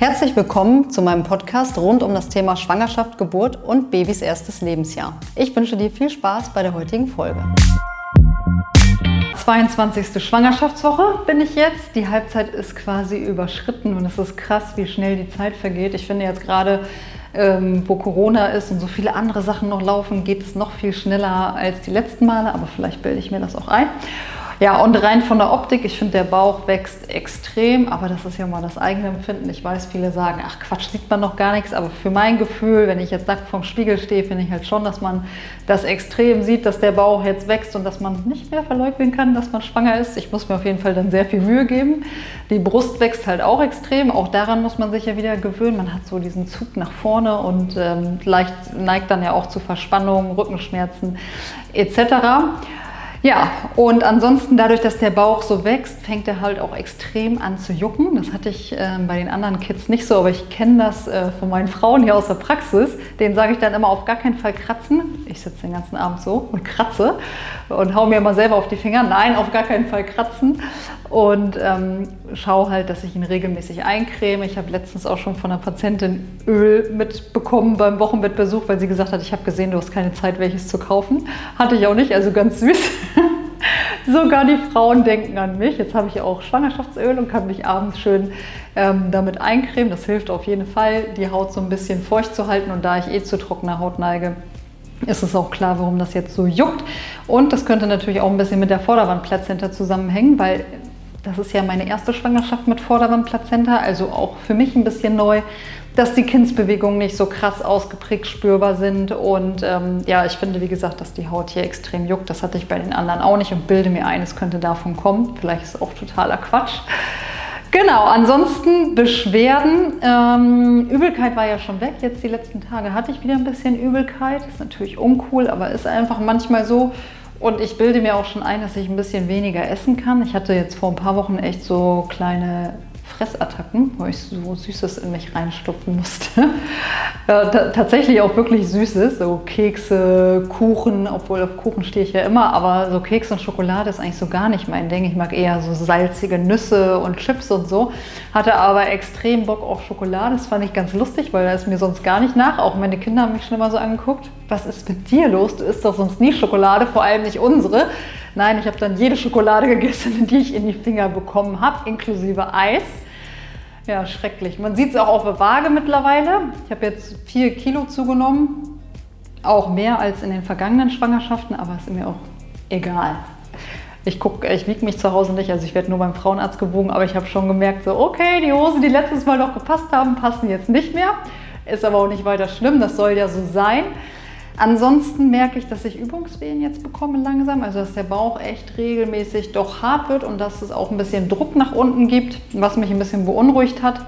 Herzlich willkommen zu meinem Podcast rund um das Thema Schwangerschaft, Geburt und Babys erstes Lebensjahr. Ich wünsche dir viel Spaß bei der heutigen Folge. 22. Schwangerschaftswoche bin ich jetzt. Die Halbzeit ist quasi überschritten und es ist krass, wie schnell die Zeit vergeht. Ich finde jetzt gerade, ähm, wo Corona ist und so viele andere Sachen noch laufen, geht es noch viel schneller als die letzten Male, aber vielleicht bilde ich mir das auch ein. Ja, und rein von der Optik, ich finde, der Bauch wächst extrem, aber das ist ja mal das eigene Empfinden. Ich weiß, viele sagen, ach Quatsch, sieht man noch gar nichts, aber für mein Gefühl, wenn ich jetzt nackt vorm Spiegel stehe, finde ich halt schon, dass man das extrem sieht, dass der Bauch jetzt wächst und dass man nicht mehr verleugnen kann, dass man schwanger ist. Ich muss mir auf jeden Fall dann sehr viel Mühe geben. Die Brust wächst halt auch extrem, auch daran muss man sich ja wieder gewöhnen. Man hat so diesen Zug nach vorne und ähm, leicht neigt dann ja auch zu Verspannungen, Rückenschmerzen etc. Ja, und ansonsten dadurch, dass der Bauch so wächst, fängt er halt auch extrem an zu jucken. Das hatte ich äh, bei den anderen Kids nicht so, aber ich kenne das äh, von meinen Frauen hier aus der Praxis. Denen sage ich dann immer auf gar keinen Fall kratzen. Ich sitze den ganzen Abend so und kratze und hau mir immer selber auf die Finger. Nein, auf gar keinen Fall kratzen. Und ähm, schaue halt, dass ich ihn regelmäßig eincreme. Ich habe letztens auch schon von einer Patientin Öl mitbekommen beim Wochenbettbesuch, weil sie gesagt hat, ich habe gesehen, du hast keine Zeit, welches zu kaufen. Hatte ich auch nicht, also ganz süß. Sogar die Frauen denken an mich. Jetzt habe ich auch Schwangerschaftsöl und kann mich abends schön ähm, damit eincremen. Das hilft auf jeden Fall, die Haut so ein bisschen feucht zu halten. Und da ich eh zu trockener Haut neige, ist es auch klar, warum das jetzt so juckt. Und das könnte natürlich auch ein bisschen mit der Vorderwandplazenta zusammenhängen, weil das ist ja meine erste Schwangerschaft mit Vorderwandplazenta, also auch für mich ein bisschen neu, dass die Kindsbewegungen nicht so krass ausgeprägt spürbar sind. Und ähm, ja, ich finde, wie gesagt, dass die Haut hier extrem juckt. Das hatte ich bei den anderen auch nicht und bilde mir ein, es könnte davon kommen. Vielleicht ist es auch totaler Quatsch. Genau, ansonsten Beschwerden. Ähm, Übelkeit war ja schon weg. Jetzt die letzten Tage hatte ich wieder ein bisschen Übelkeit. Ist natürlich uncool, aber ist einfach manchmal so. Und ich bilde mir auch schon ein, dass ich ein bisschen weniger essen kann. Ich hatte jetzt vor ein paar Wochen echt so kleine Fressattacken, wo ich so Süßes in mich reinstopfen musste. äh, tatsächlich auch wirklich Süßes, so Kekse, Kuchen, obwohl auf Kuchen stehe ich ja immer, aber so Keks und Schokolade ist eigentlich so gar nicht mein Ding. Ich mag eher so salzige Nüsse und Chips und so. Hatte aber extrem Bock auf Schokolade. Das fand ich ganz lustig, weil da ist mir sonst gar nicht nach. Auch meine Kinder haben mich schon immer so angeguckt. Was ist mit dir los? Du isst doch sonst nie Schokolade, vor allem nicht unsere. Nein, ich habe dann jede Schokolade gegessen, die ich in die Finger bekommen habe, inklusive Eis. Ja, schrecklich. Man sieht es auch auf der Waage mittlerweile. Ich habe jetzt vier Kilo zugenommen. Auch mehr als in den vergangenen Schwangerschaften, aber ist mir auch egal. Ich gucke, ich wiege mich zu Hause nicht, also ich werde nur beim Frauenarzt gewogen, aber ich habe schon gemerkt, so okay, die Hosen, die letztes Mal noch gepasst haben, passen jetzt nicht mehr. Ist aber auch nicht weiter schlimm, das soll ja so sein. Ansonsten merke ich, dass ich Übungswehen jetzt bekomme langsam, also dass der Bauch echt regelmäßig doch hart wird und dass es auch ein bisschen Druck nach unten gibt, was mich ein bisschen beunruhigt hat.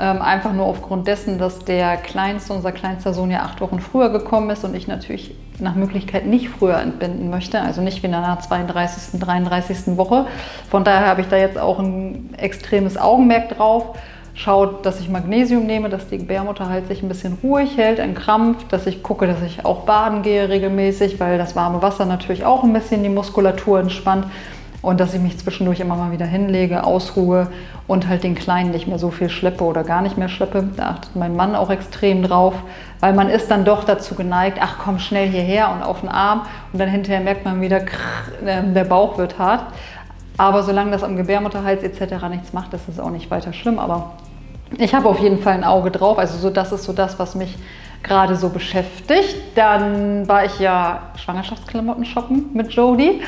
Ähm, einfach nur aufgrund dessen, dass der kleinste, unser kleinster Sohn ja acht Wochen früher gekommen ist und ich natürlich nach Möglichkeit nicht früher entbinden möchte, also nicht wie in einer 32., 33. Woche. Von daher habe ich da jetzt auch ein extremes Augenmerk drauf schaut, dass ich Magnesium nehme, dass die Gebärmutter halt sich ein bisschen ruhig hält, ein Krampf, dass ich gucke, dass ich auch baden gehe regelmäßig, weil das warme Wasser natürlich auch ein bisschen die Muskulatur entspannt und dass ich mich zwischendurch immer mal wieder hinlege, ausruhe und halt den Kleinen nicht mehr so viel schleppe oder gar nicht mehr schleppe. Da achtet mein Mann auch extrem drauf, weil man ist dann doch dazu geneigt, ach komm schnell hierher und auf den Arm und dann hinterher merkt man wieder, krr, ähm, der Bauch wird hart. Aber solange das am Gebärmutterhals etc. nichts macht, ist es auch nicht weiter schlimm. Aber ich habe auf jeden Fall ein Auge drauf. Also so, das ist so das, was mich gerade so beschäftigt. Dann war ich ja Schwangerschaftsklamotten shoppen mit Jodie,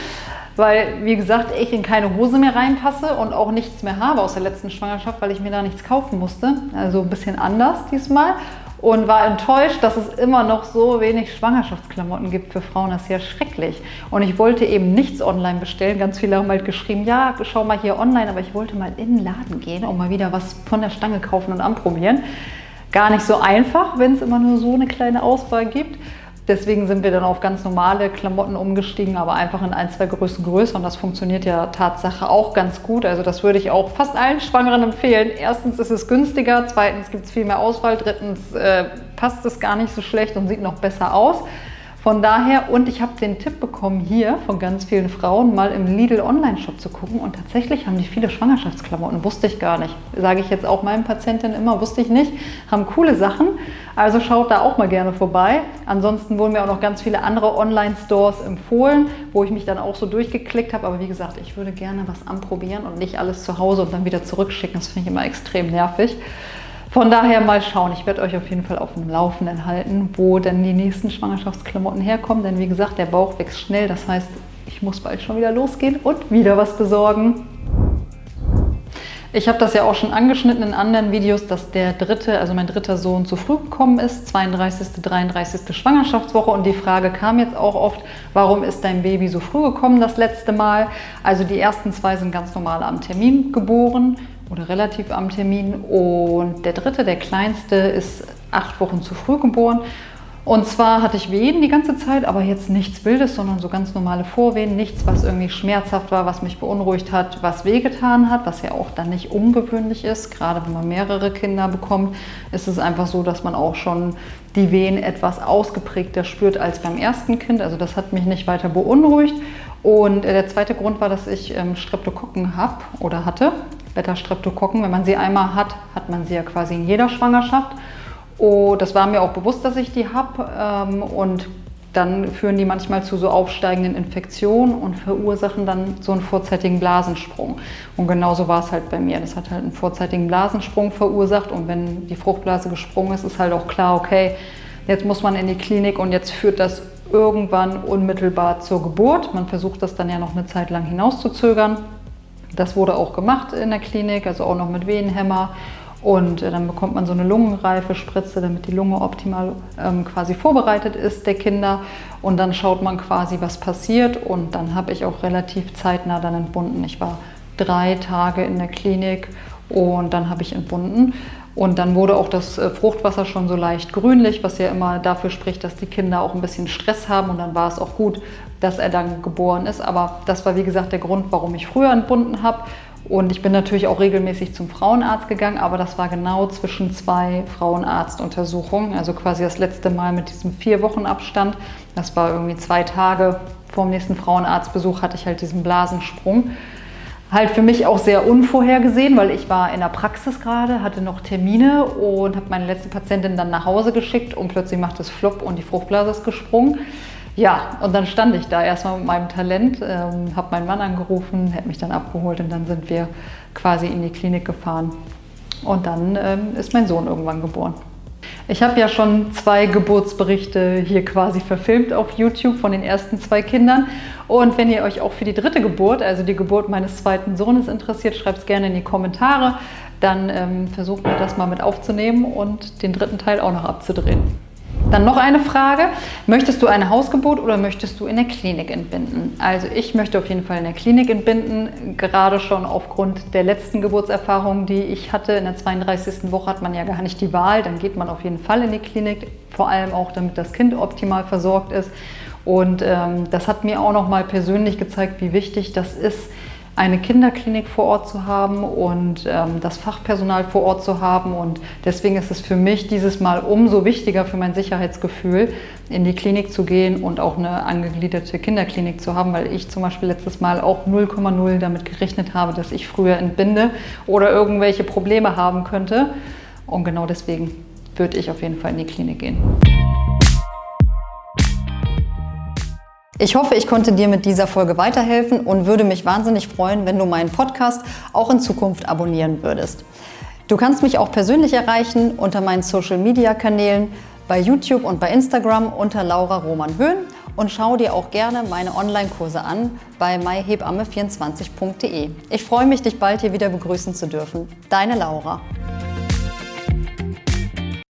weil, wie gesagt, ich in keine Hose mehr reinpasse und auch nichts mehr habe aus der letzten Schwangerschaft, weil ich mir da nichts kaufen musste. Also ein bisschen anders diesmal und war enttäuscht, dass es immer noch so wenig Schwangerschaftsklamotten gibt für Frauen. Das ist ja schrecklich. Und ich wollte eben nichts online bestellen. Ganz viele haben halt geschrieben, ja, schau mal hier online, aber ich wollte mal in den Laden gehen und mal wieder was von der Stange kaufen und anprobieren. Gar nicht so einfach, wenn es immer nur so eine kleine Auswahl gibt. Deswegen sind wir dann auf ganz normale Klamotten umgestiegen, aber einfach in ein, zwei Größen größer. Und das funktioniert ja Tatsache auch ganz gut. Also das würde ich auch fast allen Schwangeren empfehlen. Erstens ist es günstiger, zweitens gibt es viel mehr Auswahl, drittens äh, passt es gar nicht so schlecht und sieht noch besser aus. Von daher, und ich habe den Tipp bekommen, hier von ganz vielen Frauen mal im Lidl Online-Shop zu gucken. Und tatsächlich haben die viele Schwangerschaftsklamotten, wusste ich gar nicht. Sage ich jetzt auch meinen Patientinnen immer, wusste ich nicht. Haben coole Sachen. Also schaut da auch mal gerne vorbei. Ansonsten wurden mir auch noch ganz viele andere Online-Stores empfohlen, wo ich mich dann auch so durchgeklickt habe. Aber wie gesagt, ich würde gerne was anprobieren und nicht alles zu Hause und dann wieder zurückschicken. Das finde ich immer extrem nervig. Von daher mal schauen. Ich werde euch auf jeden Fall auf dem Laufenden halten, wo denn die nächsten Schwangerschaftsklamotten herkommen. Denn wie gesagt, der Bauch wächst schnell. Das heißt, ich muss bald schon wieder losgehen und wieder was besorgen. Ich habe das ja auch schon angeschnitten in anderen Videos, dass der dritte, also mein dritter Sohn zu früh gekommen ist, 32., 33. Schwangerschaftswoche. Und die Frage kam jetzt auch oft, warum ist dein Baby so früh gekommen das letzte Mal? Also die ersten zwei sind ganz normal am Termin geboren oder relativ am Termin. Und der dritte, der kleinste, ist acht Wochen zu früh geboren. Und zwar hatte ich Wehen die ganze Zeit, aber jetzt nichts Wildes, sondern so ganz normale Vorwehen, nichts, was irgendwie schmerzhaft war, was mich beunruhigt hat, was wehgetan hat, was ja auch dann nicht ungewöhnlich ist. Gerade wenn man mehrere Kinder bekommt, ist es einfach so, dass man auch schon die Wehen etwas ausgeprägter spürt als beim ersten Kind. Also das hat mich nicht weiter beunruhigt. Und äh, der zweite Grund war, dass ich ähm, Streptokokken habe oder hatte. Beta-Streptokokken, wenn man sie einmal hat, hat man sie ja quasi in jeder Schwangerschaft. Oh, das war mir auch bewusst, dass ich die habe. Ähm, und dann führen die manchmal zu so aufsteigenden Infektionen und verursachen dann so einen vorzeitigen Blasensprung. Und genauso war es halt bei mir. Das hat halt einen vorzeitigen Blasensprung verursacht. Und wenn die Fruchtblase gesprungen ist, ist halt auch klar, okay, jetzt muss man in die Klinik und jetzt führt das irgendwann unmittelbar zur Geburt. Man versucht das dann ja noch eine Zeit lang hinauszuzögern. Das wurde auch gemacht in der Klinik, also auch noch mit Wehenhämmer. Und äh, dann bekommt man so eine lungenreife Spritze, damit die Lunge optimal ähm, quasi vorbereitet ist der Kinder. Und dann schaut man quasi, was passiert. Und dann habe ich auch relativ zeitnah dann entbunden. Ich war drei Tage in der Klinik und dann habe ich entbunden. Und dann wurde auch das äh, Fruchtwasser schon so leicht grünlich, was ja immer dafür spricht, dass die Kinder auch ein bisschen Stress haben. Und dann war es auch gut, dass er dann geboren ist. Aber das war, wie gesagt, der Grund, warum ich früher entbunden habe. Und ich bin natürlich auch regelmäßig zum Frauenarzt gegangen, aber das war genau zwischen zwei Frauenarztuntersuchungen. Also quasi das letzte Mal mit diesem vier Wochen Abstand. Das war irgendwie zwei Tage vor dem nächsten Frauenarztbesuch hatte ich halt diesen Blasensprung halt für mich auch sehr unvorhergesehen, weil ich war in der Praxis gerade, hatte noch Termine und habe meine letzte Patientin dann nach Hause geschickt und plötzlich macht es Flop und die Fruchtblase ist gesprungen. Ja, und dann stand ich da erstmal mit meinem Talent, ähm, habe meinen Mann angerufen, hat mich dann abgeholt und dann sind wir quasi in die Klinik gefahren. Und dann ähm, ist mein Sohn irgendwann geboren. Ich habe ja schon zwei Geburtsberichte hier quasi verfilmt auf YouTube von den ersten zwei Kindern. Und wenn ihr euch auch für die dritte Geburt, also die Geburt meines zweiten Sohnes interessiert, schreibt es gerne in die Kommentare. Dann ähm, versuchen wir das mal mit aufzunehmen und den dritten Teil auch noch abzudrehen. Dann noch eine Frage. Möchtest du eine Hausgeburt oder möchtest du in der Klinik entbinden? Also ich möchte auf jeden Fall in der Klinik entbinden, gerade schon aufgrund der letzten Geburtserfahrung, die ich hatte. In der 32. Woche hat man ja gar nicht die Wahl, dann geht man auf jeden Fall in die Klinik, vor allem auch damit das Kind optimal versorgt ist. Und ähm, das hat mir auch noch mal persönlich gezeigt, wie wichtig das ist, eine Kinderklinik vor Ort zu haben und ähm, das Fachpersonal vor Ort zu haben. Und deswegen ist es für mich dieses Mal umso wichtiger für mein Sicherheitsgefühl, in die Klinik zu gehen und auch eine angegliederte Kinderklinik zu haben, weil ich zum Beispiel letztes Mal auch 0,0 damit gerechnet habe, dass ich früher entbinde oder irgendwelche Probleme haben könnte. Und genau deswegen würde ich auf jeden Fall in die Klinik gehen. Ich hoffe, ich konnte dir mit dieser Folge weiterhelfen und würde mich wahnsinnig freuen, wenn du meinen Podcast auch in Zukunft abonnieren würdest. Du kannst mich auch persönlich erreichen unter meinen Social-Media-Kanälen bei YouTube und bei Instagram unter Laura Roman Höhn und schau dir auch gerne meine Online-Kurse an bei myhebamme24.de. Ich freue mich, dich bald hier wieder begrüßen zu dürfen. Deine Laura.